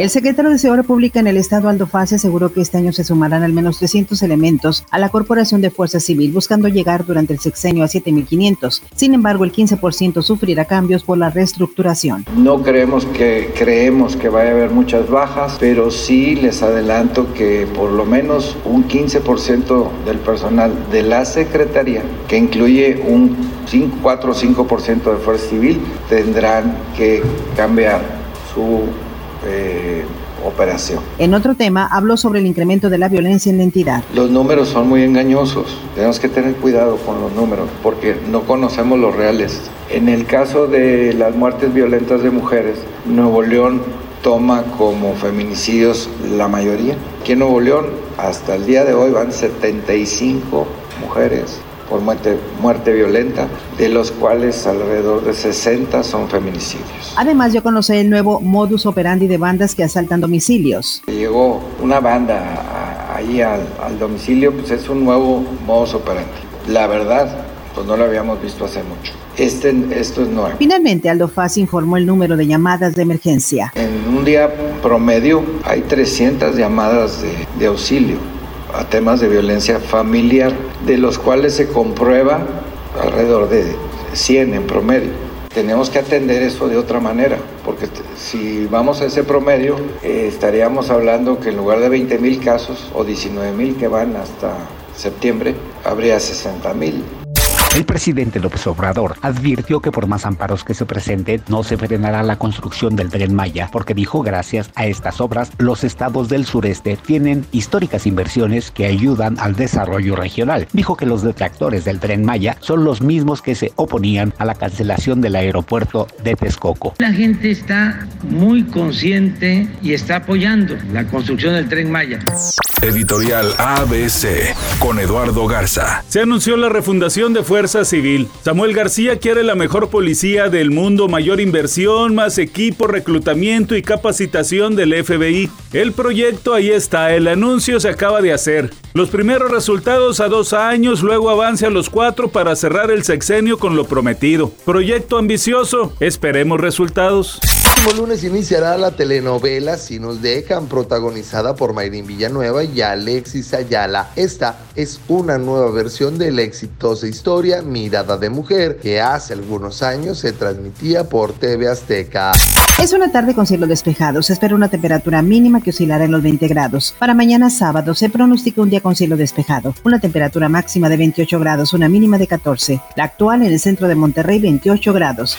El secretario de Seguridad Pública en el estado Aldo Faz aseguró que este año se sumarán al menos 300 elementos a la Corporación de Fuerza Civil, buscando llegar durante el sexenio a 7.500. Sin embargo, el 15% sufrirá cambios por la reestructuración. No creemos que creemos que vaya a haber muchas bajas, pero sí les adelanto que por lo menos un 15% del personal de la Secretaría, que incluye un 5, 4 o 5% de Fuerza Civil, tendrán que cambiar su eh, operación. En otro tema, habló sobre el incremento de la violencia en la entidad. Los números son muy engañosos. Tenemos que tener cuidado con los números porque no conocemos los reales. En el caso de las muertes violentas de mujeres, Nuevo León toma como feminicidios la mayoría. Aquí en Nuevo León, hasta el día de hoy, van 75 mujeres por muerte, muerte violenta, de los cuales alrededor de 60 son feminicidios. Además, yo conocí el nuevo modus operandi de bandas que asaltan domicilios. Llegó una banda ahí al, al domicilio, pues es un nuevo modus operandi. La verdad, pues no lo habíamos visto hace mucho. Este, esto es nuevo. Finalmente, Aldo Faz informó el número de llamadas de emergencia. En un día promedio hay 300 llamadas de, de auxilio a temas de violencia familiar, de los cuales se comprueba alrededor de 100 en promedio. Tenemos que atender eso de otra manera, porque si vamos a ese promedio, eh, estaríamos hablando que en lugar de 20 mil casos o 19 mil que van hasta septiembre, habría 60 mil. El presidente López Obrador advirtió que por más amparos que se presenten, no se frenará la construcción del tren Maya, porque dijo gracias a estas obras, los estados del sureste tienen históricas inversiones que ayudan al desarrollo regional. Dijo que los detractores del tren Maya son los mismos que se oponían a la cancelación del aeropuerto de Texcoco. La gente está muy consciente y está apoyando la construcción del tren Maya. Editorial ABC con Eduardo Garza. Se anunció la refundación de Fuerza Civil. Samuel García quiere la mejor policía del mundo, mayor inversión, más equipo, reclutamiento y capacitación del FBI. El proyecto ahí está, el anuncio se acaba de hacer. Los primeros resultados a dos años, luego avance a los cuatro para cerrar el sexenio con lo prometido. Proyecto ambicioso, esperemos resultados. Próximo lunes iniciará la telenovela Si nos dejan, protagonizada por Mayrin Villanueva y Alexis Ayala. Esta es una nueva versión de la exitosa historia Mirada de Mujer, que hace algunos años se transmitía por TV Azteca. Es una tarde con cielo despejado. Se espera una temperatura mínima que oscilará en los 20 grados. Para mañana sábado se pronostica un día con cielo despejado. Una temperatura máxima de 28 grados, una mínima de 14. La actual en el centro de Monterrey, 28 grados.